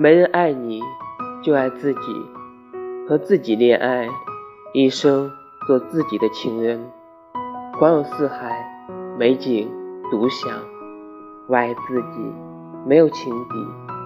没人爱你，就爱自己。和自己恋爱，一生做自己的情人。环游四海，美景独享。我爱自己，没有情敌。